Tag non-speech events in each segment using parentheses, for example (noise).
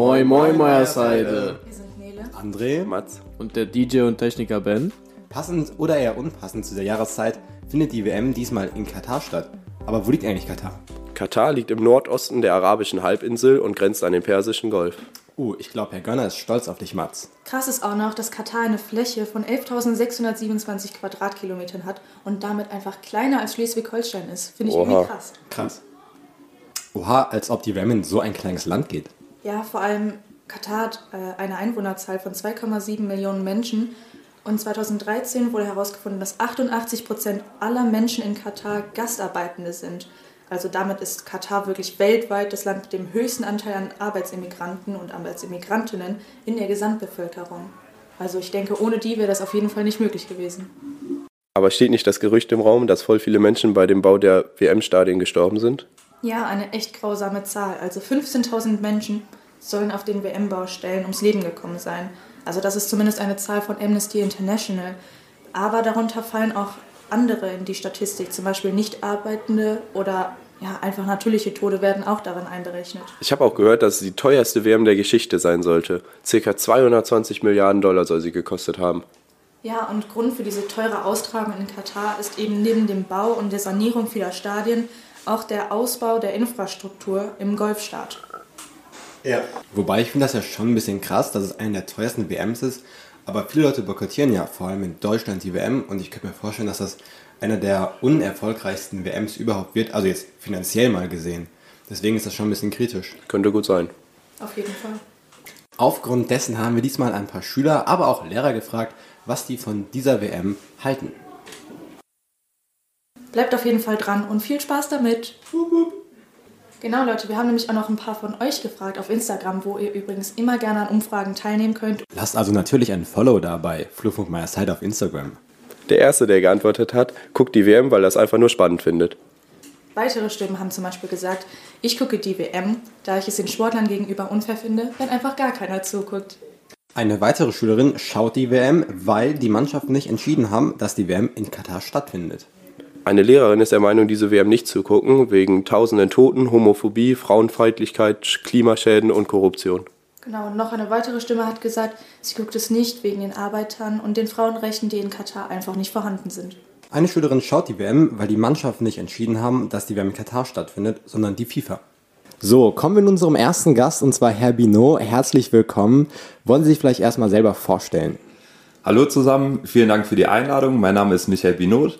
Moin Moin Meierseite. Wir sind Nele. André, Mats. Und der DJ und Techniker Ben. passend oder eher unpassend zu der Jahreszeit findet die WM diesmal in Katar statt. Aber wo liegt eigentlich Katar? Katar liegt im Nordosten der arabischen Halbinsel und grenzt an den Persischen Golf. Uh, ich glaube, Herr Gönner ist stolz auf dich, Mats. Krass ist auch noch, dass Katar eine Fläche von 11.627 Quadratkilometern hat und damit einfach kleiner als Schleswig-Holstein ist. Finde ich Oha. irgendwie krass. Krass. Oha, als ob die WM in so ein kleines Land geht. Ja, vor allem Katar hat äh, eine Einwohnerzahl von 2,7 Millionen Menschen. Und 2013 wurde herausgefunden, dass 88 Prozent aller Menschen in Katar Gastarbeitende sind. Also damit ist Katar wirklich weltweit das Land mit dem höchsten Anteil an Arbeitsimmigranten und Arbeitsimigrantinnen in der Gesamtbevölkerung. Also ich denke, ohne die wäre das auf jeden Fall nicht möglich gewesen. Aber steht nicht das Gerücht im Raum, dass voll viele Menschen bei dem Bau der WM-Stadien gestorben sind? Ja, eine echt grausame Zahl. Also 15.000 Menschen sollen auf den WM-Baustellen ums Leben gekommen sein. Also das ist zumindest eine Zahl von Amnesty International. Aber darunter fallen auch andere in die Statistik, zum Beispiel Nichtarbeitende oder ja, einfach natürliche Tode werden auch darin einberechnet. Ich habe auch gehört, dass es die teuerste WM der Geschichte sein sollte. Circa 220 Milliarden Dollar soll sie gekostet haben. Ja, und Grund für diese teure Austragung in Katar ist eben neben dem Bau und der Sanierung vieler Stadien auch der Ausbau der Infrastruktur im Golfstaat. Ja. Wobei ich finde das ja schon ein bisschen krass, dass es eine der teuersten WMs ist. Aber viele Leute boykottieren ja vor allem in Deutschland die WM und ich könnte mir vorstellen, dass das einer der unerfolgreichsten WMs überhaupt wird, also jetzt finanziell mal gesehen. Deswegen ist das schon ein bisschen kritisch. Könnte gut sein. Auf jeden Fall. Aufgrund dessen haben wir diesmal ein paar Schüler, aber auch Lehrer gefragt, was die von dieser WM halten. Bleibt auf jeden Fall dran und viel Spaß damit. Genau, Leute, wir haben nämlich auch noch ein paar von euch gefragt auf Instagram, wo ihr übrigens immer gerne an Umfragen teilnehmen könnt. Lasst also natürlich ein Follow da bei Side auf Instagram. Der Erste, der geantwortet hat, guckt die WM, weil er es einfach nur spannend findet. Weitere Stimmen haben zum Beispiel gesagt, ich gucke die WM, da ich es den Sportlern gegenüber unfair finde, wenn einfach gar keiner zuguckt. Eine weitere Schülerin schaut die WM, weil die Mannschaften nicht entschieden haben, dass die WM in Katar stattfindet. Eine Lehrerin ist der Meinung, diese WM nicht zu gucken, wegen tausenden Toten, Homophobie, Frauenfeindlichkeit, Klimaschäden und Korruption. Genau, und noch eine weitere Stimme hat gesagt, sie guckt es nicht wegen den Arbeitern und den Frauenrechten, die in Katar einfach nicht vorhanden sind. Eine Schülerin schaut die WM, weil die Mannschaften nicht entschieden haben, dass die WM in Katar stattfindet, sondern die FIFA. So, kommen wir zu unserem ersten Gast und zwar Herr Binot. Herzlich willkommen. Wollen Sie sich vielleicht erstmal selber vorstellen? Hallo zusammen, vielen Dank für die Einladung. Mein Name ist Michael Binot.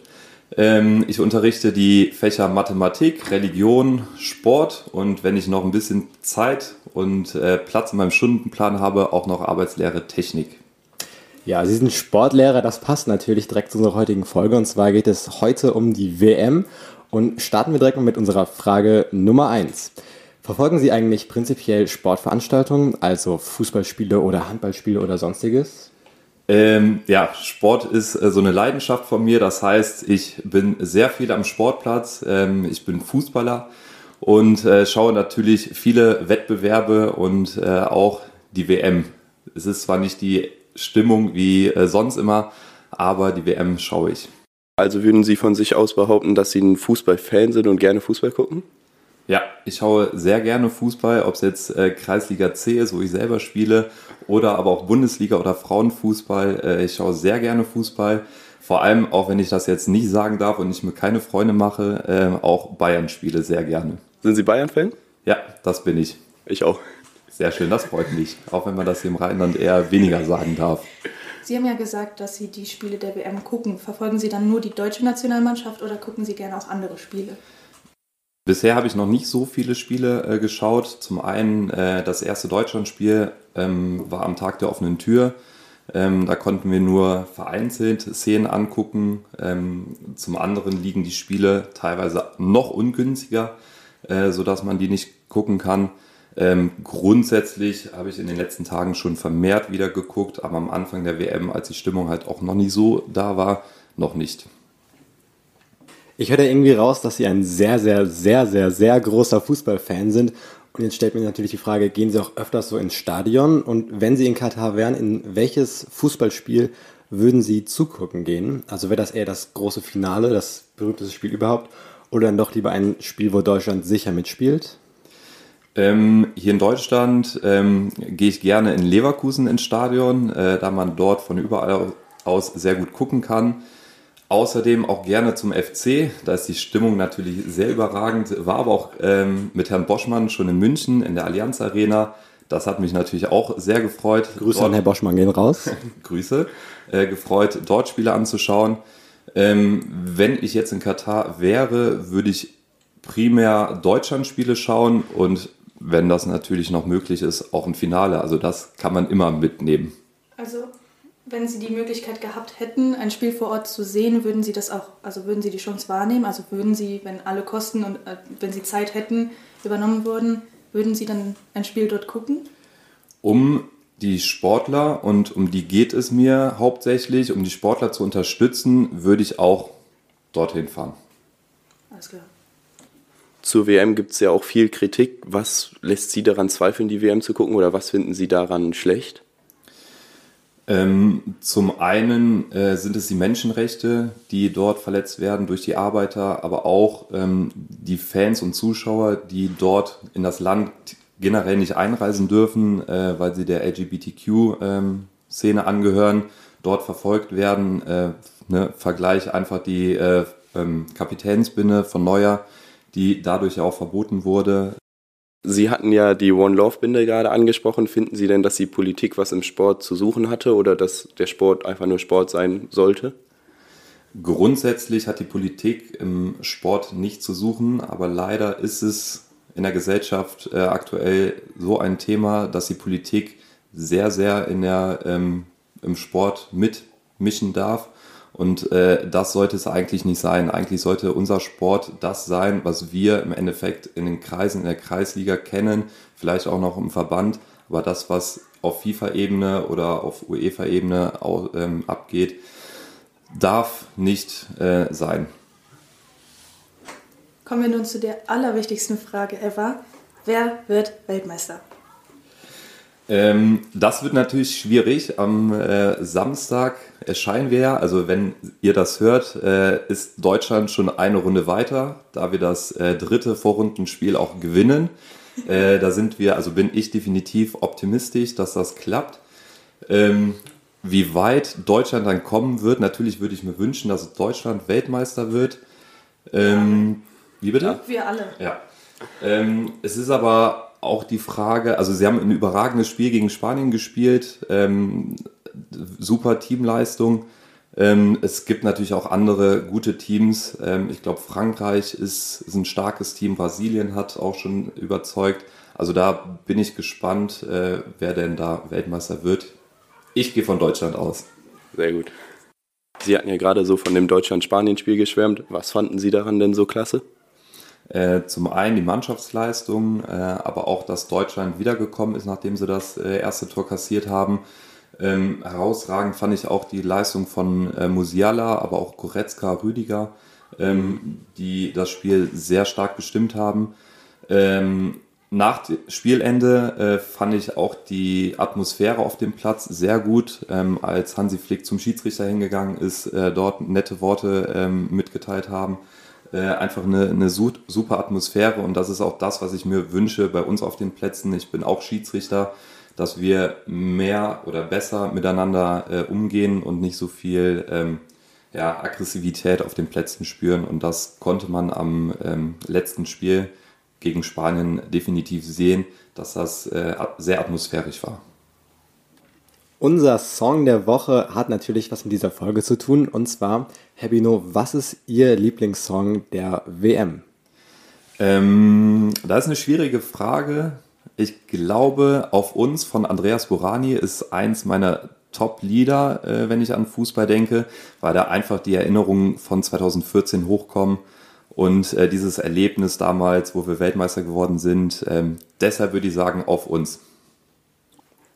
Ähm, ich unterrichte die Fächer Mathematik, Religion, Sport und wenn ich noch ein bisschen Zeit und äh, Platz in meinem Stundenplan habe, auch noch Arbeitslehre Technik. Ja, Sie sind Sportlehrer, das passt natürlich direkt zu unserer heutigen Folge. Und zwar geht es heute um die WM. Und starten wir direkt mal mit unserer Frage Nummer 1. Verfolgen Sie eigentlich prinzipiell Sportveranstaltungen, also Fußballspiele oder Handballspiele oder sonstiges? Ähm, ja, Sport ist äh, so eine Leidenschaft von mir. Das heißt, ich bin sehr viel am Sportplatz. Ähm, ich bin Fußballer und äh, schaue natürlich viele Wettbewerbe und äh, auch die WM. Es ist zwar nicht die Stimmung wie äh, sonst immer, aber die WM schaue ich. Also würden Sie von sich aus behaupten, dass Sie ein Fußballfan sind und gerne Fußball gucken? Ja, ich schaue sehr gerne Fußball, ob es jetzt äh, Kreisliga C ist, wo ich selber spiele, oder aber auch Bundesliga oder Frauenfußball. Äh, ich schaue sehr gerne Fußball. Vor allem, auch wenn ich das jetzt nicht sagen darf und ich mir keine Freunde mache, äh, auch Bayern spiele sehr gerne. Sind Sie Bayern-Fan? Ja, das bin ich. Ich auch. Sehr schön, das freut mich. Auch wenn man das hier im Rheinland eher weniger sagen darf. Sie haben ja gesagt, dass Sie die Spiele der WM gucken. Verfolgen Sie dann nur die deutsche Nationalmannschaft oder gucken Sie gerne auch andere Spiele? Bisher habe ich noch nicht so viele Spiele äh, geschaut. Zum einen äh, das erste Deutschlandspiel ähm, war am Tag der offenen Tür. Ähm, da konnten wir nur vereinzelt Szenen angucken. Ähm, zum anderen liegen die Spiele teilweise noch ungünstiger, äh, sodass man die nicht gucken kann. Ähm, grundsätzlich habe ich in den letzten Tagen schon vermehrt wieder geguckt, aber am Anfang der WM, als die Stimmung halt auch noch nicht so da war, noch nicht. Ich höre irgendwie raus, dass Sie ein sehr, sehr, sehr, sehr, sehr großer Fußballfan sind. Und jetzt stellt mir natürlich die Frage, gehen Sie auch öfters so ins Stadion? Und wenn Sie in Katar wären, in welches Fußballspiel würden Sie zugucken gehen? Also wäre das eher das große Finale, das berühmteste Spiel überhaupt? Oder dann doch lieber ein Spiel, wo Deutschland sicher mitspielt? Ähm, hier in Deutschland ähm, gehe ich gerne in Leverkusen ins Stadion, äh, da man dort von überall aus sehr gut gucken kann. Außerdem auch gerne zum FC, da ist die Stimmung natürlich sehr überragend. War aber auch ähm, mit Herrn Boschmann schon in München in der Allianz Arena. Das hat mich natürlich auch sehr gefreut. Grüße dort, an Herr Boschmann gehen raus. (laughs) Grüße. Äh, gefreut, dort Spiele anzuschauen. Ähm, wenn ich jetzt in Katar wäre, würde ich primär Deutschland-Spiele schauen und wenn das natürlich noch möglich ist, auch ein Finale. Also das kann man immer mitnehmen. Also, wenn Sie die Möglichkeit gehabt hätten, ein Spiel vor Ort zu sehen, würden Sie das auch, also würden Sie die Chance wahrnehmen? Also würden Sie, wenn alle Kosten und äh, wenn Sie Zeit hätten, übernommen würden, würden Sie dann ein Spiel dort gucken? Um die Sportler und um die geht es mir hauptsächlich, um die Sportler zu unterstützen, würde ich auch dorthin fahren. Alles klar. Zur WM gibt es ja auch viel Kritik. Was lässt Sie daran zweifeln, die WM zu gucken oder was finden Sie daran schlecht? Ähm, zum einen äh, sind es die Menschenrechte, die dort verletzt werden durch die Arbeiter, aber auch ähm, die Fans und Zuschauer, die dort in das Land generell nicht einreisen dürfen, äh, weil sie der LGBTQ-Szene ähm, angehören, dort verfolgt werden. Äh, ne, Vergleich einfach die äh, ähm, Kapitänsbinde von Neuer, die dadurch ja auch verboten wurde. Sie hatten ja die One Love Binde gerade angesprochen. Finden Sie denn, dass die Politik was im Sport zu suchen hatte oder dass der Sport einfach nur Sport sein sollte? Grundsätzlich hat die Politik im Sport nicht zu suchen, aber leider ist es in der Gesellschaft äh, aktuell so ein Thema, dass die Politik sehr, sehr in der, ähm, im Sport mitmischen darf. Und äh, das sollte es eigentlich nicht sein. Eigentlich sollte unser Sport das sein, was wir im Endeffekt in den Kreisen, in der Kreisliga kennen, vielleicht auch noch im Verband. Aber das, was auf FIFA-Ebene oder auf UEFA-Ebene ähm, abgeht, darf nicht äh, sein. Kommen wir nun zu der allerwichtigsten Frage ever. Wer wird Weltmeister? Ähm, das wird natürlich schwierig. Am äh, Samstag erscheinen wir ja, also wenn ihr das hört, äh, ist Deutschland schon eine Runde weiter, da wir das äh, dritte Vorrundenspiel auch gewinnen. Äh, da sind wir, also bin ich definitiv optimistisch, dass das klappt. Ähm, wie weit Deutschland dann kommen wird, natürlich würde ich mir wünschen, dass Deutschland Weltmeister wird. Ähm, wie bitte? Wir alle. Ja. Ähm, es ist aber auch die Frage, also sie haben ein überragendes Spiel gegen Spanien gespielt, ähm, super Teamleistung. Ähm, es gibt natürlich auch andere gute Teams. Ähm, ich glaube, Frankreich ist, ist, ein starkes Team, Brasilien hat auch schon überzeugt. Also da bin ich gespannt, äh, wer denn da Weltmeister wird. Ich gehe von Deutschland aus. Sehr gut. Sie hatten ja gerade so von dem Deutschland-Spanien-Spiel geschwärmt. Was fanden Sie daran denn so klasse? Äh, zum einen die Mannschaftsleistung, äh, aber auch, dass Deutschland wiedergekommen ist, nachdem sie das äh, erste Tor kassiert haben. Ähm, herausragend fand ich auch die Leistung von äh, Musiala, aber auch Goretzka, Rüdiger, ähm, die das Spiel sehr stark bestimmt haben. Ähm, nach Spielende äh, fand ich auch die Atmosphäre auf dem Platz sehr gut, ähm, als Hansi Flick zum Schiedsrichter hingegangen ist, dort nette Worte ähm, mitgeteilt haben einfach eine, eine super Atmosphäre und das ist auch das, was ich mir wünsche bei uns auf den Plätzen. Ich bin auch Schiedsrichter, dass wir mehr oder besser miteinander äh, umgehen und nicht so viel ähm, ja, Aggressivität auf den Plätzen spüren und das konnte man am ähm, letzten Spiel gegen Spanien definitiv sehen, dass das äh, sehr atmosphärisch war. Unser Song der Woche hat natürlich was mit dieser Folge zu tun. Und zwar, Herr Bino, was ist Ihr Lieblingssong der WM? Ähm, das ist eine schwierige Frage. Ich glaube, auf uns von Andreas Burani ist eins meiner Top-Lieder, äh, wenn ich an Fußball denke, weil da einfach die Erinnerungen von 2014 hochkommen und äh, dieses Erlebnis damals, wo wir Weltmeister geworden sind. Ähm, deshalb würde ich sagen, auf uns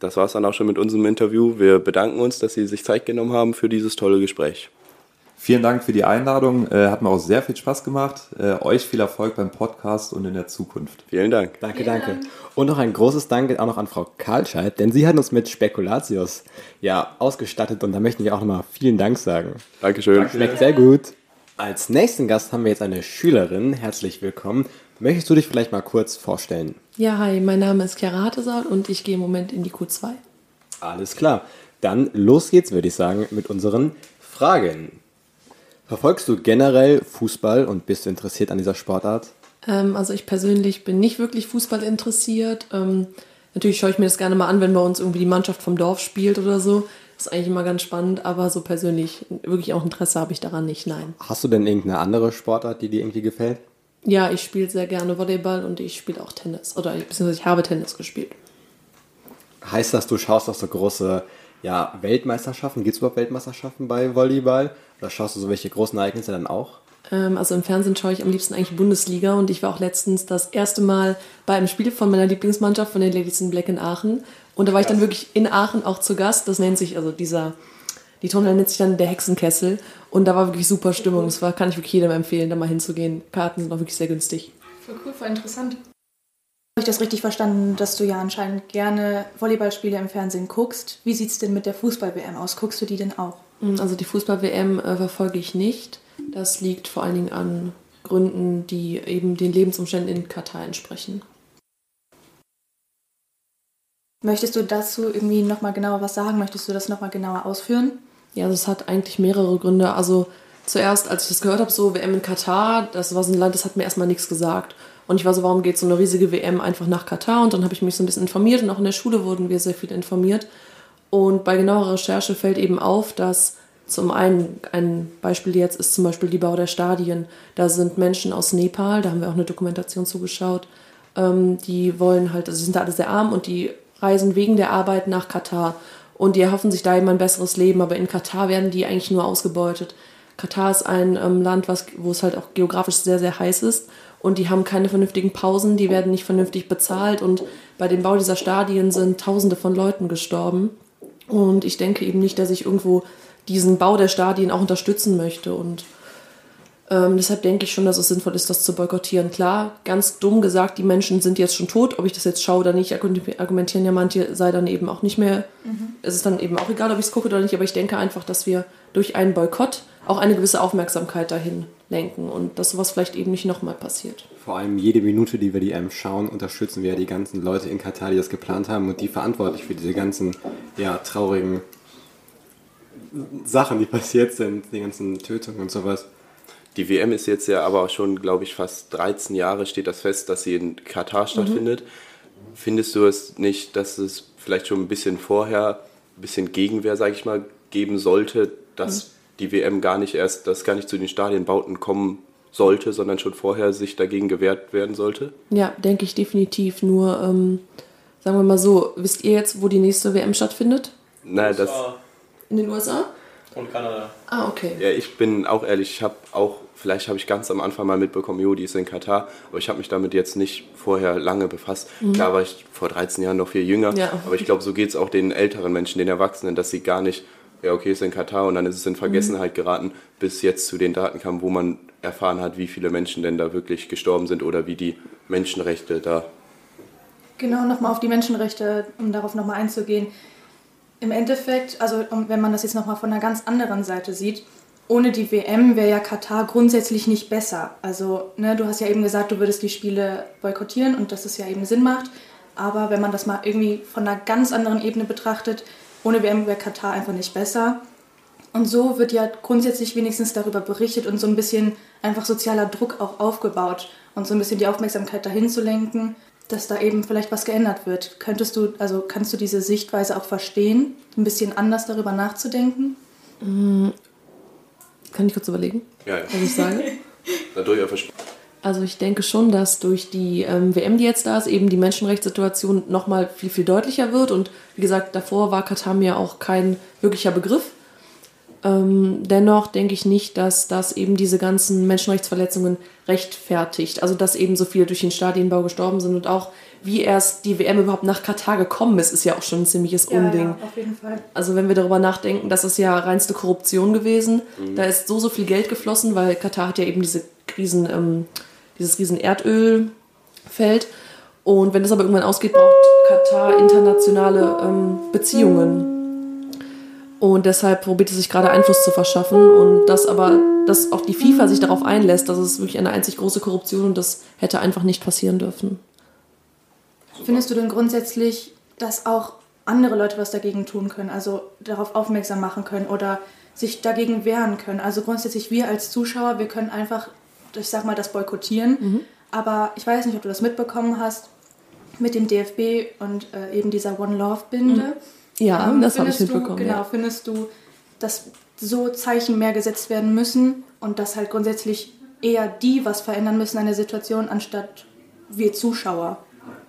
das war es dann auch schon mit unserem Interview. Wir bedanken uns, dass Sie sich Zeit genommen haben für dieses tolle Gespräch. Vielen Dank für die Einladung. Äh, hat mir auch sehr viel Spaß gemacht. Äh, euch viel Erfolg beim Podcast und in der Zukunft. Vielen Dank. Danke, Vielen danke. Dank. Und noch ein großes Dank auch noch an Frau Karlscheid, denn sie hat uns mit Spekulatius ja ausgestattet und da möchten wir auch nochmal vielen Dank sagen. Dankeschön. Danke. Schmeckt sehr gut. Als nächsten Gast haben wir jetzt eine Schülerin. Herzlich willkommen. Möchtest du dich vielleicht mal kurz vorstellen? Ja, hi, mein Name ist Chiara Hartesaal und ich gehe im Moment in die Q2. Alles klar. Dann los geht's, würde ich sagen, mit unseren Fragen. Verfolgst du generell Fußball und bist du interessiert an dieser Sportart? Ähm, also ich persönlich bin nicht wirklich Fußball interessiert. Ähm, natürlich schaue ich mir das gerne mal an, wenn bei uns irgendwie die Mannschaft vom Dorf spielt oder so. Das ist eigentlich immer ganz spannend, aber so persönlich wirklich auch Interesse habe ich daran nicht, nein. Hast du denn irgendeine andere Sportart, die dir irgendwie gefällt? Ja, ich spiele sehr gerne Volleyball und ich spiele auch Tennis. Oder beziehungsweise ich habe Tennis gespielt. Heißt das, du schaust auch so große ja, Weltmeisterschaften? Gibt es überhaupt Weltmeisterschaften bei Volleyball? Oder schaust du so welche großen Ereignisse dann auch? Ähm, also im Fernsehen schaue ich am liebsten eigentlich Bundesliga und ich war auch letztens das erste Mal bei einem Spiel von meiner Lieblingsmannschaft, von den Ladies in Black in Aachen. Und da war ich dann wirklich in Aachen auch zu Gast. Das nennt sich, also dieser, die Turnhalle nennt sich dann der Hexenkessel. Und da war wirklich super Stimmung. Das war, kann ich wirklich jedem empfehlen, da mal hinzugehen. Karten sind auch wirklich sehr günstig. Voll cool, voll interessant. Habe ich das richtig verstanden, dass du ja anscheinend gerne Volleyballspiele im Fernsehen guckst? Wie sieht es denn mit der Fußball-WM aus? Guckst du die denn auch? Also die Fußball-WM äh, verfolge ich nicht. Das liegt vor allen Dingen an Gründen, die eben den Lebensumständen in Katar entsprechen. Möchtest du dazu irgendwie nochmal genauer was sagen? Möchtest du das nochmal genauer ausführen? Ja, das hat eigentlich mehrere Gründe. Also zuerst, als ich das gehört habe, so WM in Katar, das war so ein Land, das hat mir erstmal nichts gesagt. Und ich war so, warum geht so eine riesige WM einfach nach Katar? Und dann habe ich mich so ein bisschen informiert und auch in der Schule wurden wir sehr viel informiert. Und bei genauerer Recherche fällt eben auf, dass zum einen, ein Beispiel jetzt ist zum Beispiel die Bau der Stadien. Da sind Menschen aus Nepal, da haben wir auch eine Dokumentation zugeschaut, ähm, die wollen halt, also sind da alle sehr arm und die reisen wegen der Arbeit nach Katar. Und die erhoffen sich da eben ein besseres Leben, aber in Katar werden die eigentlich nur ausgebeutet. Katar ist ein ähm, Land, was, wo es halt auch geografisch sehr, sehr heiß ist und die haben keine vernünftigen Pausen, die werden nicht vernünftig bezahlt und bei dem Bau dieser Stadien sind Tausende von Leuten gestorben. Und ich denke eben nicht, dass ich irgendwo diesen Bau der Stadien auch unterstützen möchte. Und ähm, deshalb denke ich schon, dass es sinnvoll ist, das zu boykottieren. Klar, ganz dumm gesagt, die Menschen sind jetzt schon tot. Ob ich das jetzt schaue oder nicht, argumentieren ja manche, sei dann eben auch nicht mehr. Mhm. Es ist dann eben auch egal, ob ich es gucke oder nicht. Aber ich denke einfach, dass wir durch einen Boykott auch eine gewisse Aufmerksamkeit dahin lenken und dass sowas vielleicht eben nicht nochmal passiert. Vor allem jede Minute, die wir die EM schauen, unterstützen wir ja die ganzen Leute in Katar, die das geplant haben und die verantwortlich für diese ganzen ja, traurigen Sachen, die (laughs) passiert sind, die ganzen Tötungen und sowas. Die WM ist jetzt ja aber auch schon, glaube ich, fast 13 Jahre steht das fest, dass sie in Katar stattfindet. Mhm. Findest du es nicht, dass es vielleicht schon ein bisschen vorher, ein bisschen Gegenwehr, sage ich mal, geben sollte, dass mhm. die WM gar nicht erst, dass gar nicht zu den Stadienbauten kommen sollte, sondern schon vorher sich dagegen gewehrt werden sollte? Ja, denke ich definitiv. Nur, ähm, sagen wir mal so, wisst ihr jetzt, wo die nächste WM stattfindet? Nein, das. In den USA? Und Kanada. Ah, okay. Ja, ich bin auch ehrlich, ich habe auch, vielleicht habe ich ganz am Anfang mal mitbekommen, jo, die ist in Katar, aber ich habe mich damit jetzt nicht vorher lange befasst. Mhm. Klar war ich vor 13 Jahren noch viel jünger, ja. aber ich glaube, so geht es auch den älteren Menschen, den Erwachsenen, dass sie gar nicht, ja, okay, ist in Katar und dann ist es in Vergessenheit mhm. geraten, bis jetzt zu den Daten kam, wo man erfahren hat, wie viele Menschen denn da wirklich gestorben sind oder wie die Menschenrechte da. Genau, nochmal auf die Menschenrechte, um darauf nochmal einzugehen. Im Endeffekt, also wenn man das jetzt nochmal von einer ganz anderen Seite sieht, ohne die WM wäre ja Katar grundsätzlich nicht besser. Also, ne, du hast ja eben gesagt, du würdest die Spiele boykottieren und dass es ja eben Sinn macht. Aber wenn man das mal irgendwie von einer ganz anderen Ebene betrachtet, ohne WM wäre Katar einfach nicht besser. Und so wird ja grundsätzlich wenigstens darüber berichtet und so ein bisschen einfach sozialer Druck auch aufgebaut und so ein bisschen die Aufmerksamkeit dahin zu lenken, dass da eben vielleicht was geändert wird. Könntest du, also kannst du diese Sichtweise auch verstehen, ein bisschen anders darüber nachzudenken? Mhm. Kann ich kurz überlegen, ja, ja. was ich sage? (laughs) Dadurch also ich denke schon, dass durch die ähm, WM, die jetzt da ist, eben die Menschenrechtssituation nochmal viel, viel deutlicher wird. Und wie gesagt, davor war Katar mir auch kein wirklicher Begriff. Ähm, dennoch denke ich nicht, dass das eben diese ganzen Menschenrechtsverletzungen rechtfertigt. Also dass eben so viele durch den Stadienbau gestorben sind und auch wie erst die WM überhaupt nach Katar gekommen ist, ist ja auch schon ein ziemliches ja, Unding. Ja, auf jeden Fall. Also wenn wir darüber nachdenken, das ist ja reinste Korruption gewesen. Mhm. Da ist so, so viel Geld geflossen, weil Katar hat ja eben diese riesen, ähm, dieses riesen Erdölfeld. Und wenn das aber irgendwann ausgeht, braucht Katar internationale ähm, Beziehungen. Und deshalb probiert es sich gerade Einfluss zu verschaffen und dass aber, dass auch die FIFA sich darauf einlässt, dass es wirklich eine einzig große Korruption und das hätte einfach nicht passieren dürfen. Findest du denn grundsätzlich, dass auch andere Leute was dagegen tun können, also darauf aufmerksam machen können oder sich dagegen wehren können? Also grundsätzlich wir als Zuschauer, wir können einfach, ich sag mal, das boykottieren. Mhm. Aber ich weiß nicht, ob du das mitbekommen hast mit dem DFB und äh, eben dieser One Love Binde. Mhm. Ja, ähm, das habe ich mitbekommen. Du, genau, ja. findest du, dass so Zeichen mehr gesetzt werden müssen und dass halt grundsätzlich eher die was verändern müssen an der Situation, anstatt wir Zuschauer?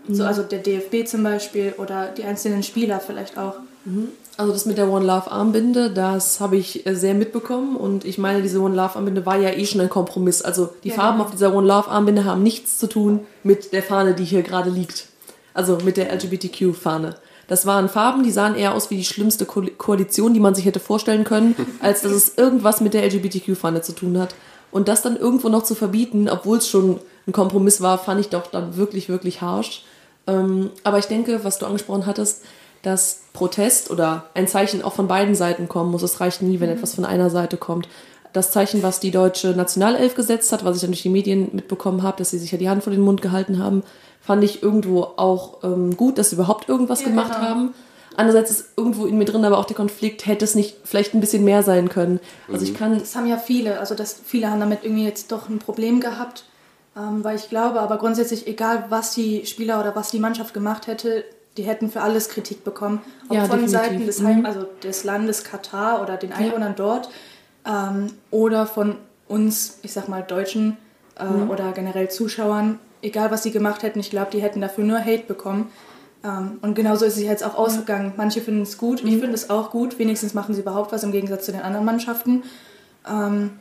Mhm. So, also der DFB zum Beispiel oder die einzelnen Spieler vielleicht auch. Mhm. Also das mit der One Love Armbinde, das habe ich äh, sehr mitbekommen und ich meine, diese One Love Armbinde war ja eh schon ein Kompromiss. Also die ja, Farben genau. auf dieser One Love Armbinde haben nichts zu tun mit der Fahne, die hier gerade liegt. Also mit der LGBTQ-Fahne. Das waren Farben, die sahen eher aus wie die schlimmste Ko Koalition, die man sich hätte vorstellen können, (laughs) als dass es irgendwas mit der LGBTQ-Fahne zu tun hat. Und das dann irgendwo noch zu verbieten, obwohl es schon ein Kompromiss war, fand ich doch dann wirklich, wirklich harsch. Ähm, aber ich denke, was du angesprochen hattest, dass Protest oder ein Zeichen auch von beiden Seiten kommen muss. Es reicht nie, wenn mhm. etwas von einer Seite kommt. Das Zeichen, was die deutsche Nationalelf gesetzt hat, was ich dann durch die Medien mitbekommen habe, dass sie sich ja die Hand vor den Mund gehalten haben, fand ich irgendwo auch ähm, gut, dass sie überhaupt irgendwas ja, gemacht genau. haben. Andererseits ist irgendwo in mir drin aber auch der Konflikt, hätte es nicht vielleicht ein bisschen mehr sein können. Also ich mhm. kann. Das haben ja viele, also das, viele haben damit irgendwie jetzt doch ein Problem gehabt, ähm, weil ich glaube, aber grundsätzlich, egal was die Spieler oder was die Mannschaft gemacht hätte, die hätten für alles Kritik bekommen. Ob ja, von definitiv. Seiten des, Heim, mhm. also des Landes Katar oder den Einwohnern ja. dort ähm, oder von uns, ich sag mal, Deutschen äh, mhm. oder generell Zuschauern, egal was sie gemacht hätten, ich glaube, die hätten dafür nur Hate bekommen. Ähm, und genauso ist es jetzt auch ausgegangen. Manche finden es gut, mhm. ich finde es auch gut, wenigstens machen sie überhaupt was im Gegensatz zu den anderen Mannschaften. Ähm,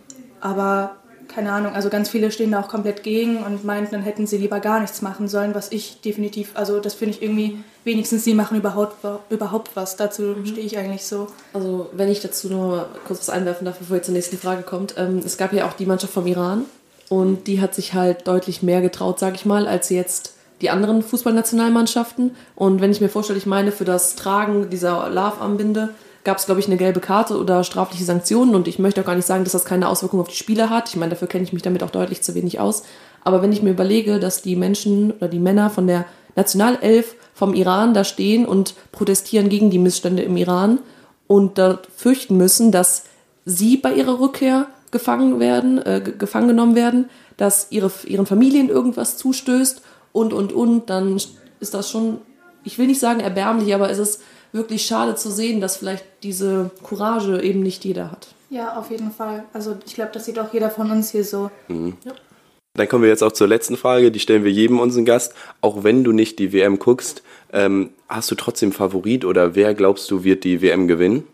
aber keine Ahnung, also ganz viele stehen da auch komplett gegen und meinten, dann hätten sie lieber gar nichts machen sollen, was ich definitiv, also das finde ich irgendwie, wenigstens sie machen überhaupt, überhaupt was. Dazu mhm. stehe ich eigentlich so. Also wenn ich dazu noch mal kurz was einwerfen darf, bevor ihr zur nächsten Frage kommt. Ähm, es gab ja auch die Mannschaft vom Iran und die hat sich halt deutlich mehr getraut, sage ich mal, als jetzt die anderen Fußballnationalmannschaften. Und wenn ich mir vorstelle, ich meine, für das Tragen dieser Love-Armbinde gab es, glaube ich, eine gelbe Karte oder strafliche Sanktionen. Und ich möchte auch gar nicht sagen, dass das keine Auswirkungen auf die Spieler hat. Ich meine, dafür kenne ich mich damit auch deutlich zu wenig aus. Aber wenn ich mir überlege, dass die Menschen oder die Männer von der Nationalelf vom Iran da stehen und protestieren gegen die Missstände im Iran und da fürchten müssen, dass sie bei ihrer Rückkehr gefangen werden, äh, gefangen genommen werden, dass ihre, ihren Familien irgendwas zustößt und, und, und, dann ist das schon, ich will nicht sagen erbärmlich, aber es ist wirklich schade zu sehen, dass vielleicht diese Courage eben nicht jeder hat. Ja, auf jeden Fall. Also ich glaube, das sieht auch jeder von uns hier so. Mhm. Ja. Dann kommen wir jetzt auch zur letzten Frage, die stellen wir jedem unseren Gast. Auch wenn du nicht die WM guckst, ähm, hast du trotzdem Favorit oder wer glaubst du wird die WM gewinnen?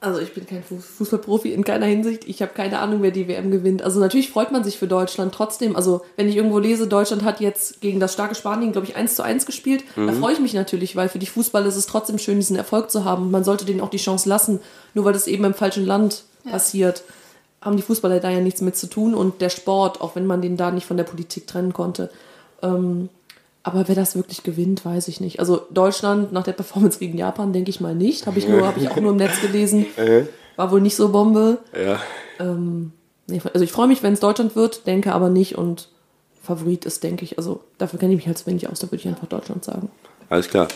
Also ich bin kein Fußballprofi in keiner Hinsicht. Ich habe keine Ahnung, wer die WM gewinnt. Also natürlich freut man sich für Deutschland trotzdem. Also wenn ich irgendwo lese, Deutschland hat jetzt gegen das starke Spanien, glaube ich, 1 zu 1 gespielt, mhm. da freue ich mich natürlich, weil für die Fußball ist es trotzdem schön, diesen Erfolg zu haben. man sollte denen auch die Chance lassen. Nur weil das eben im falschen Land ja. passiert, haben die Fußballer da ja nichts mit zu tun. Und der Sport, auch wenn man den da nicht von der Politik trennen konnte, ähm, aber wer das wirklich gewinnt, weiß ich nicht. Also Deutschland nach der Performance gegen Japan, denke ich mal nicht. Habe ich, nur, hab ich auch nur im Netz gelesen. (laughs) Äh? War wohl nicht so Bombe. Ja. Ähm, nee, also ich freue mich, wenn es Deutschland wird, denke aber nicht. Und Favorit ist, denke ich, also dafür kenne ich mich halt wenig aus, da würde ich einfach Deutschland sagen. Alles klar.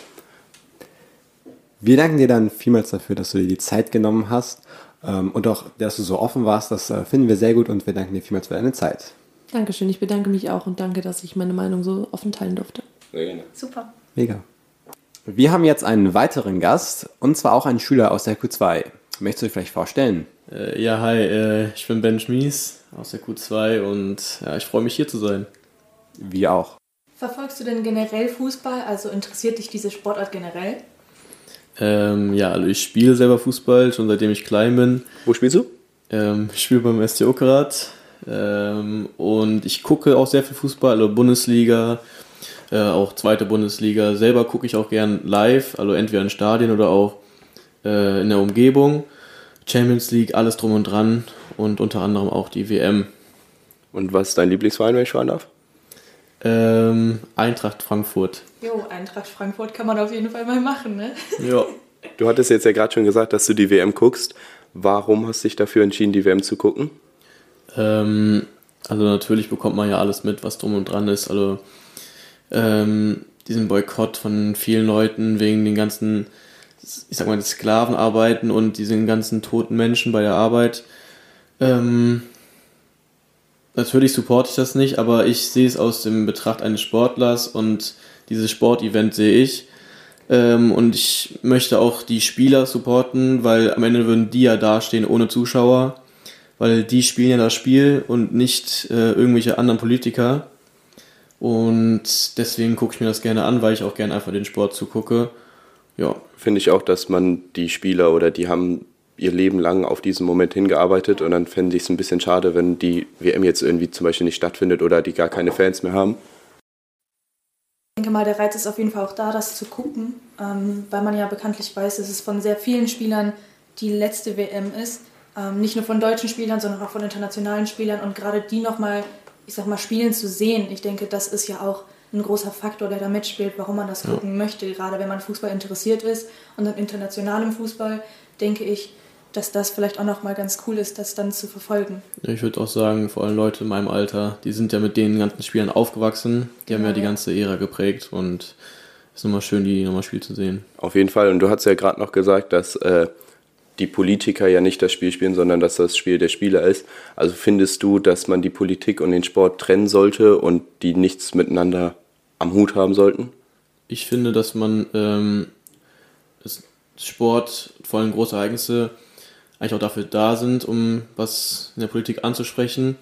Wir danken dir dann vielmals dafür, dass du dir die Zeit genommen hast ähm, und auch, dass du so offen warst. Das äh, finden wir sehr gut und wir danken dir vielmals für deine Zeit. Dankeschön, ich bedanke mich auch und danke, dass ich meine Meinung so offen teilen durfte. Sehr gerne. Super. Mega. Wir haben jetzt einen weiteren Gast und zwar auch einen Schüler aus der Q2. Möchtest du dich vielleicht vorstellen? Äh, ja, hi, äh, ich bin Ben Schmies aus der Q2 und ja, ich freue mich hier zu sein. Wir auch. Verfolgst du denn generell Fußball? Also interessiert dich diese Sportart generell? Ähm, ja, also ich spiele selber Fußball, schon seitdem ich klein bin. Wo spielst du? Ähm, ich spiele beim SC Okerat ähm, und ich gucke auch sehr viel Fußball, also Bundesliga, äh, auch zweite Bundesliga. Selber gucke ich auch gern live, also entweder in Stadien oder auch äh, in der Umgebung. Champions League, alles drum und dran und unter anderem auch die WM. Und was ist dein Lieblingsverein, wenn ich schauen darf? Ähm, Eintracht Frankfurt. Jo, Eintracht Frankfurt kann man auf jeden Fall mal machen, ne? Ja. Du hattest jetzt ja gerade schon gesagt, dass du die WM guckst. Warum hast du dich dafür entschieden, die WM zu gucken? Ähm, also natürlich bekommt man ja alles mit, was drum und dran ist. Also ähm, diesen Boykott von vielen Leuten wegen den ganzen, ich sag mal, Sklavenarbeiten und diesen ganzen toten Menschen bei der Arbeit. Ähm, natürlich supporte ich das nicht, aber ich sehe es aus dem Betracht eines Sportlers und dieses Sportevent sehe ich. Ähm, und ich möchte auch die Spieler supporten, weil am Ende würden die ja dastehen ohne Zuschauer, weil die spielen ja das Spiel und nicht äh, irgendwelche anderen Politiker. Und deswegen gucke ich mir das gerne an, weil ich auch gerne einfach den Sport zugucke. Ja. Finde ich auch, dass man die Spieler oder die haben ihr Leben lang auf diesen Moment hingearbeitet und dann fände ich es ein bisschen schade, wenn die WM jetzt irgendwie zum Beispiel nicht stattfindet oder die gar keine Fans mehr haben. Ich denke mal, der Reiz ist auf jeden Fall auch da, das zu gucken, ähm, weil man ja bekanntlich weiß, dass es von sehr vielen Spielern die letzte WM ist. Ähm, nicht nur von deutschen Spielern, sondern auch von internationalen Spielern und gerade die nochmal, ich sag mal, spielen zu sehen. Ich denke, das ist ja auch ein großer Faktor, der da mitspielt, warum man das gucken ja. möchte. Gerade wenn man Fußball interessiert ist und dann internationalem Fußball, denke ich, dass das vielleicht auch nochmal ganz cool ist, das dann zu verfolgen. Ich würde auch sagen, vor allem Leute in meinem Alter, die sind ja mit den ganzen Spielern aufgewachsen, die haben ja, ja die ganze Ära geprägt und es ist nochmal schön, die nochmal Spiel zu sehen. Auf jeden Fall. Und du hast ja gerade noch gesagt, dass äh, die Politiker ja nicht das Spiel spielen, sondern dass das Spiel der Spieler ist. Also findest du, dass man die Politik und den Sport trennen sollte und die nichts miteinander am Hut haben sollten? Ich finde, dass man ähm, Sport, vor allem große Ereignisse, eigentlich auch dafür da sind, um was in der Politik anzusprechen.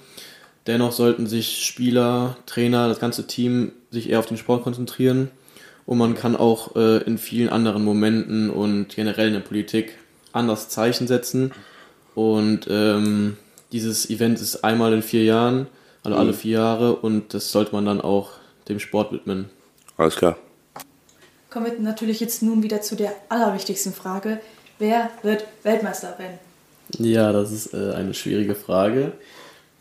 Dennoch sollten sich Spieler, Trainer, das ganze Team sich eher auf den Sport konzentrieren. Und man kann auch äh, in vielen anderen Momenten und generell in der Politik anders Zeichen setzen. Und ähm, dieses Event ist einmal in vier Jahren, also alle mhm. vier Jahre, und das sollte man dann auch dem Sport widmen. Alles klar. Kommen wir natürlich jetzt nun wieder zu der allerwichtigsten Frage. Wer wird Weltmeister werden? Ja, das ist äh, eine schwierige Frage.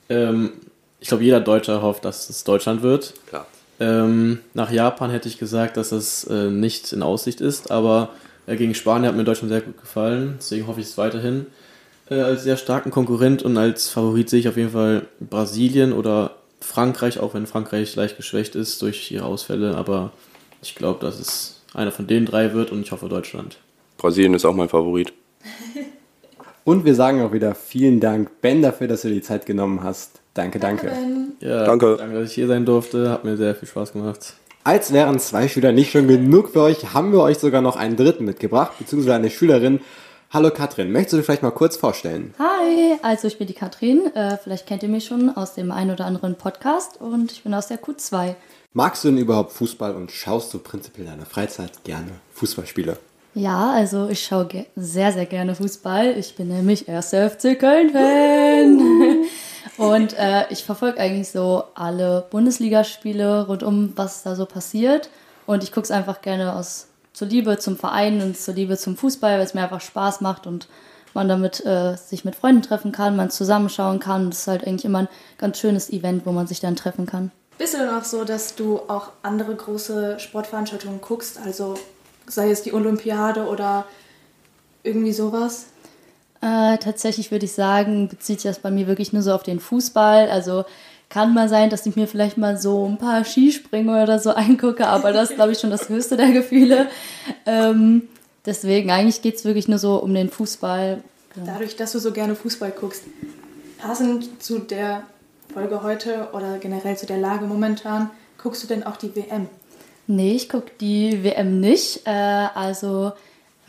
Ähm, ich glaube, jeder Deutscher hofft, dass es Deutschland wird. Klar. Ähm, nach Japan hätte ich gesagt, dass das äh, nicht in Aussicht ist, aber äh, gegen Spanien hat mir Deutschland sehr gut gefallen, deswegen hoffe ich es weiterhin. Äh, als sehr starken Konkurrent und als Favorit sehe ich auf jeden Fall Brasilien oder Frankreich, auch wenn Frankreich leicht geschwächt ist durch ihre Ausfälle, aber ich glaube, dass es einer von den drei wird und ich hoffe Deutschland. Brasilien ist auch mein Favorit. (laughs) Und wir sagen auch wieder vielen Dank, Ben, dafür, dass du die Zeit genommen hast. Danke, danke. danke. Ja, danke. Danke, dass ich hier sein durfte. Hat mir sehr viel Spaß gemacht. Als wären zwei Schüler nicht schon genug für euch, haben wir euch sogar noch einen dritten mitgebracht, beziehungsweise eine Schülerin. Hallo Katrin, möchtest du dich vielleicht mal kurz vorstellen? Hi, also ich bin die Katrin. Äh, vielleicht kennt ihr mich schon aus dem einen oder anderen Podcast und ich bin aus der Q2. Magst du denn überhaupt Fußball und schaust du prinzipiell in deiner Freizeit gerne Fußballspiele? Ja, also ich schaue sehr, sehr gerne Fußball. Ich bin nämlich erster FC Köln-Fan. (laughs) und äh, ich verfolge eigentlich so alle Bundesligaspiele rund um, was da so passiert. Und ich gucke es einfach gerne aus zur Liebe zum Verein und zur Liebe zum Fußball, weil es mir einfach Spaß macht und man damit äh, sich mit Freunden treffen kann, man zusammenschauen kann. Das ist halt eigentlich immer ein ganz schönes Event, wo man sich dann treffen kann. Bist du dann auch so, dass du auch andere große Sportveranstaltungen guckst? Also sei es die Olympiade oder irgendwie sowas? Äh, tatsächlich würde ich sagen, bezieht sich das bei mir wirklich nur so auf den Fußball. Also kann mal sein, dass ich mir vielleicht mal so ein paar Skisprünge oder so (laughs) angucke, aber das ist, glaube ich, schon das höchste der Gefühle. Ähm, deswegen, eigentlich geht es wirklich nur so um den Fußball. Genau. Dadurch, dass du so gerne Fußball guckst, passend zu der Folge heute oder generell zu der Lage momentan, guckst du denn auch die WM? Nee, ich gucke die WM nicht. Äh, also,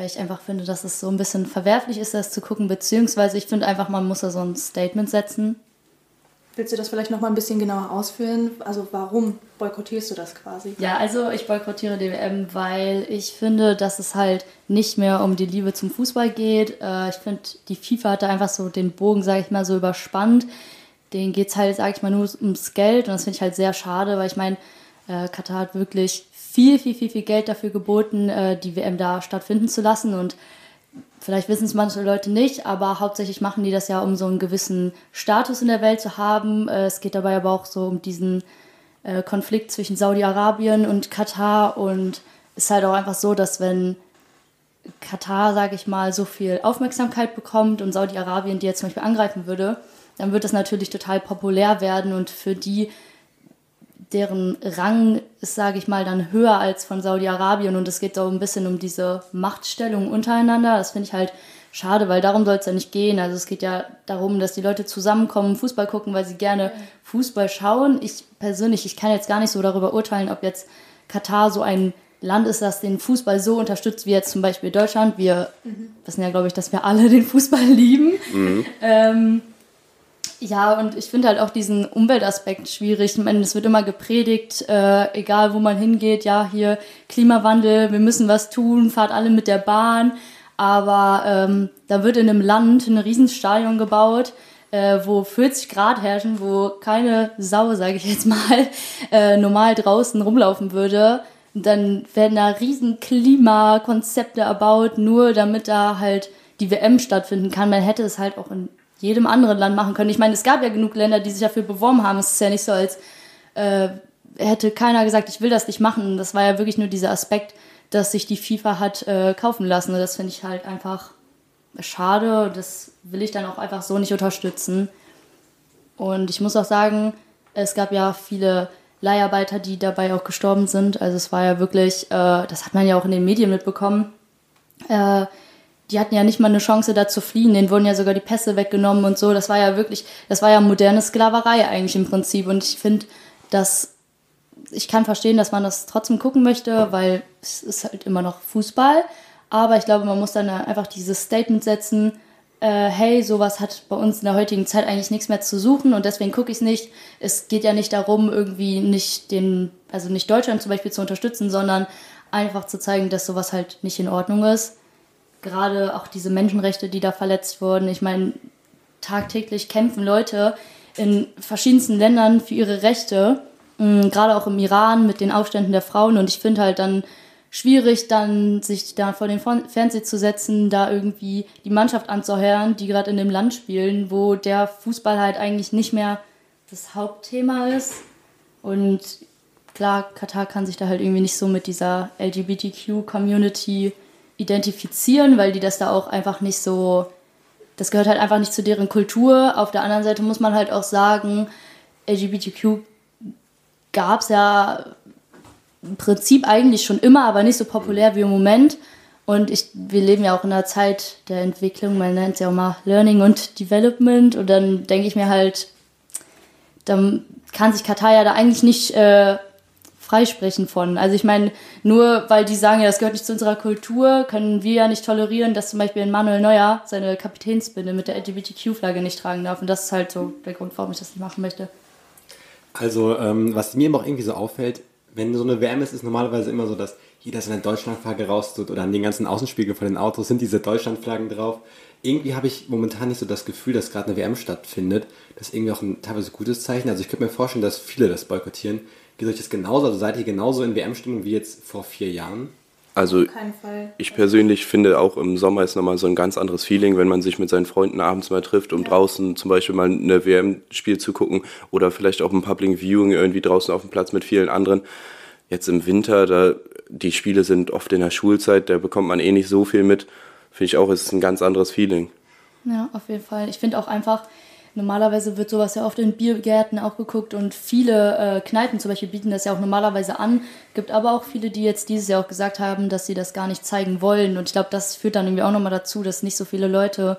weil ich einfach finde, dass es so ein bisschen verwerflich ist, das zu gucken. Beziehungsweise ich finde einfach, man muss da so ein Statement setzen. Willst du das vielleicht noch mal ein bisschen genauer ausführen? Also warum boykottierst du das quasi? Ja, also ich boykottiere die WM, weil ich finde, dass es halt nicht mehr um die Liebe zum Fußball geht. Äh, ich finde, die FIFA hat da einfach so den Bogen, sage ich mal, so überspannt. Den geht es halt, sage ich mal, nur ums Geld und das finde ich halt sehr schade, weil ich meine, äh, Katar hat wirklich viel, viel, viel, viel Geld dafür geboten, äh, die WM da stattfinden zu lassen. Und vielleicht wissen es manche Leute nicht, aber hauptsächlich machen die das ja, um so einen gewissen Status in der Welt zu haben. Äh, es geht dabei aber auch so um diesen äh, Konflikt zwischen Saudi-Arabien und Katar. Und es ist halt auch einfach so, dass wenn Katar, sage ich mal, so viel Aufmerksamkeit bekommt und Saudi-Arabien, die jetzt zum Beispiel angreifen würde, dann wird das natürlich total populär werden und für die, deren Rang ist, sage ich mal, dann höher als von Saudi-Arabien und es geht so ein bisschen um diese Machtstellung untereinander. Das finde ich halt schade, weil darum soll es ja nicht gehen. Also es geht ja darum, dass die Leute zusammenkommen, Fußball gucken, weil sie gerne Fußball schauen. Ich persönlich, ich kann jetzt gar nicht so darüber urteilen, ob jetzt Katar so ein Land ist, das den Fußball so unterstützt wie jetzt zum Beispiel Deutschland. Wir mhm. wissen ja, glaube ich, dass wir alle den Fußball (laughs) lieben. Mhm. Ähm, ja, und ich finde halt auch diesen Umweltaspekt schwierig. Ich meine, es wird immer gepredigt, äh, egal wo man hingeht, ja, hier Klimawandel, wir müssen was tun, fahrt alle mit der Bahn. Aber ähm, da wird in einem Land ein Riesenstadion gebaut, äh, wo 40 Grad herrschen, wo keine Sau, sage ich jetzt mal, (laughs) äh, normal draußen rumlaufen würde. dann werden da riesen Klimakonzepte erbaut, nur damit da halt die WM stattfinden kann. Man hätte es halt auch in jedem anderen Land machen können. Ich meine, es gab ja genug Länder, die sich dafür beworben haben. Es ist ja nicht so, als äh, hätte keiner gesagt, ich will das nicht machen. Das war ja wirklich nur dieser Aspekt, dass sich die FIFA hat äh, kaufen lassen. Das finde ich halt einfach schade. Das will ich dann auch einfach so nicht unterstützen. Und ich muss auch sagen, es gab ja viele Leiharbeiter, die dabei auch gestorben sind. Also es war ja wirklich, äh, das hat man ja auch in den Medien mitbekommen. Äh, die hatten ja nicht mal eine Chance, da zu fliehen. Denen wurden ja sogar die Pässe weggenommen und so. Das war ja wirklich, das war ja moderne Sklaverei eigentlich im Prinzip. Und ich finde, dass ich kann verstehen, dass man das trotzdem gucken möchte, weil es ist halt immer noch Fußball. Aber ich glaube, man muss dann einfach dieses Statement setzen, äh, hey, sowas hat bei uns in der heutigen Zeit eigentlich nichts mehr zu suchen und deswegen gucke ich es nicht. Es geht ja nicht darum, irgendwie nicht den, also nicht Deutschland zum Beispiel zu unterstützen, sondern einfach zu zeigen, dass sowas halt nicht in Ordnung ist gerade auch diese Menschenrechte, die da verletzt wurden. Ich meine, tagtäglich kämpfen Leute in verschiedensten Ländern für ihre Rechte, mm, gerade auch im Iran mit den Aufständen der Frauen. Und ich finde halt dann schwierig, dann sich da vor den Fernseher zu setzen, da irgendwie die Mannschaft anzuhören, die gerade in dem Land spielen, wo der Fußball halt eigentlich nicht mehr das Hauptthema ist. Und klar, Katar kann sich da halt irgendwie nicht so mit dieser LGBTQ-Community identifizieren, weil die das da auch einfach nicht so, das gehört halt einfach nicht zu deren Kultur. Auf der anderen Seite muss man halt auch sagen, LGBTQ gab es ja im Prinzip eigentlich schon immer, aber nicht so populär wie im Moment. Und ich, wir leben ja auch in einer Zeit der Entwicklung, man nennt es ja auch mal Learning und Development. Und dann denke ich mir halt, dann kann sich Katar ja da eigentlich nicht äh, freisprechen von. Also ich meine, nur weil die sagen, ja, das gehört nicht zu unserer Kultur, können wir ja nicht tolerieren, dass zum Beispiel ein Manuel Neuer seine Kapitänsbinde mit der LGBTQ-Flagge nicht tragen darf. Und das ist halt so der Grund, warum ich das nicht machen möchte. Also, ähm, was mir aber auch irgendwie so auffällt, wenn so eine WM ist, ist normalerweise immer so, dass jeder seine Deutschlandflagge raustut oder an den ganzen Außenspiegeln von den Autos sind diese Deutschlandflaggen drauf. Irgendwie habe ich momentan nicht so das Gefühl, dass gerade eine WM stattfindet. Das ist irgendwie auch ein teilweise gutes Zeichen. Also ich könnte mir vorstellen, dass viele das boykottieren, Geht euch das genauso? Also seid ihr genauso in WM-Stimmung wie jetzt vor vier Jahren? Also ich persönlich finde auch im Sommer ist nochmal so ein ganz anderes Feeling, wenn man sich mit seinen Freunden abends mal trifft, um ja. draußen zum Beispiel mal eine WM-Spiel zu gucken oder vielleicht auch ein Public Viewing irgendwie draußen auf dem Platz mit vielen anderen. Jetzt im Winter, da die Spiele sind oft in der Schulzeit, da bekommt man eh nicht so viel mit. Finde ich auch, ist ein ganz anderes Feeling. Ja, auf jeden Fall. Ich finde auch einfach, Normalerweise wird sowas ja oft in Biergärten auch geguckt und viele äh, Kneipen zum Beispiel bieten das ja auch normalerweise an. Gibt aber auch viele, die jetzt dieses Jahr auch gesagt haben, dass sie das gar nicht zeigen wollen. Und ich glaube, das führt dann irgendwie auch nochmal dazu, dass nicht so viele Leute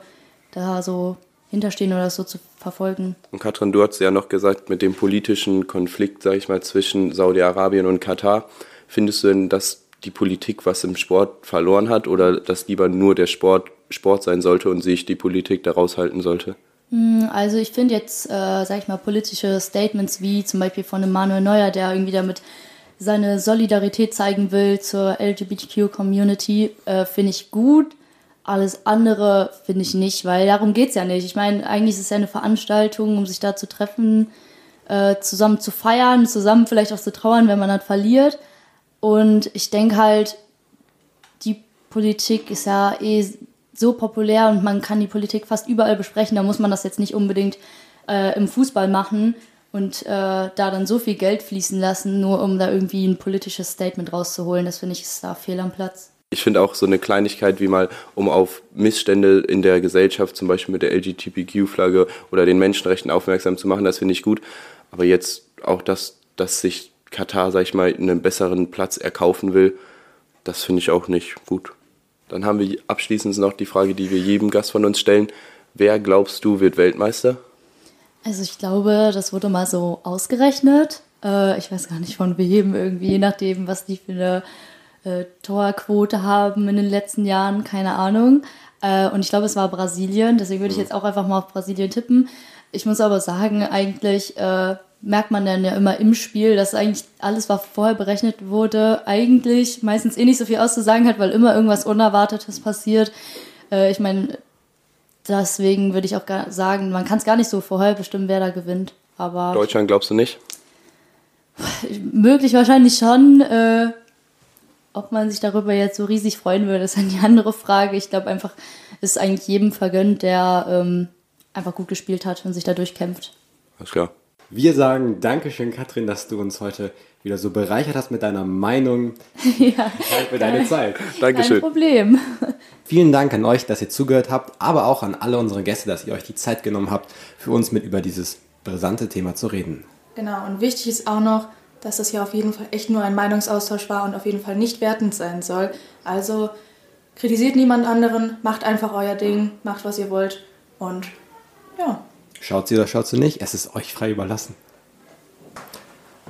da so hinterstehen oder das so zu verfolgen. Und Katrin, du hast ja noch gesagt, mit dem politischen Konflikt, sag ich mal, zwischen Saudi-Arabien und Katar, findest du denn, dass die Politik was im Sport verloren hat oder dass lieber nur der Sport Sport sein sollte und sich die Politik daraus halten sollte? Hm, also ich finde jetzt, äh, sag ich mal, politische Statements wie zum Beispiel von einem Manuel Neuer, der irgendwie damit seine Solidarität zeigen will zur LGBTQ-Community, äh, finde ich gut. Alles andere finde ich nicht, weil darum geht es ja nicht. Ich meine, eigentlich ist es ja eine Veranstaltung, um sich da zu treffen, äh, zusammen zu feiern, zusammen vielleicht auch zu trauern, wenn man dann verliert. Und ich denke halt, die Politik ist ja eh so populär und man kann die Politik fast überall besprechen. Da muss man das jetzt nicht unbedingt äh, im Fußball machen und äh, da dann so viel Geld fließen lassen, nur um da irgendwie ein politisches Statement rauszuholen. Das finde ich ist da fehl am Platz. ich finde auch so eine Kleinigkeit wie mal, um auf Missstände in der Gesellschaft, zum Beispiel mit der LGBTQ-Flagge oder den Menschenrechten aufmerksam zu machen, das finde ich gut. Aber jetzt auch das, dass sich Katar, sag ich mal, einen besseren Platz erkaufen will, das finde ich auch nicht gut. Dann haben wir abschließend noch die Frage, die wir jedem Gast von uns stellen. Wer glaubst du wird Weltmeister? Also ich glaube, das wurde mal so ausgerechnet. Äh, ich weiß gar nicht von wem, irgendwie, je nachdem, was die für eine äh, Torquote haben in den letzten Jahren, keine Ahnung. Äh, und ich glaube, es war Brasilien, deswegen würde ich mhm. jetzt auch einfach mal auf Brasilien tippen. Ich muss aber sagen, eigentlich merkt man dann ja immer im Spiel, dass eigentlich alles, was vorher berechnet wurde, eigentlich meistens eh nicht so viel auszusagen hat, weil immer irgendwas Unerwartetes passiert. Äh, ich meine, deswegen würde ich auch sagen, man kann es gar nicht so vorher bestimmen, wer da gewinnt. Aber Deutschland glaubst du nicht? Möglich wahrscheinlich schon. Äh, ob man sich darüber jetzt so riesig freuen würde, ist dann die andere Frage. Ich glaube einfach, ist eigentlich jedem vergönnt, der ähm, einfach gut gespielt hat und sich da durchkämpft. Alles klar. Wir sagen Dankeschön, Katrin, dass du uns heute wieder so bereichert hast mit deiner Meinung. (laughs) ja. Danke für deine Zeit. Dankeschön. Kein Problem. (laughs) Vielen Dank an euch, dass ihr zugehört habt, aber auch an alle unsere Gäste, dass ihr euch die Zeit genommen habt, für uns mit über dieses brisante Thema zu reden. Genau, und wichtig ist auch noch, dass das hier auf jeden Fall echt nur ein Meinungsaustausch war und auf jeden Fall nicht wertend sein soll. Also kritisiert niemand anderen, macht einfach euer Ding, macht was ihr wollt und ja. Schaut sie oder schaut sie nicht, es ist euch frei überlassen.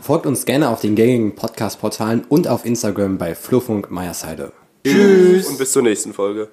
Folgt uns gerne auf den gängigen Podcast-Portalen und auf Instagram bei Fluffunk Meiersheide. Tschüss und bis zur nächsten Folge.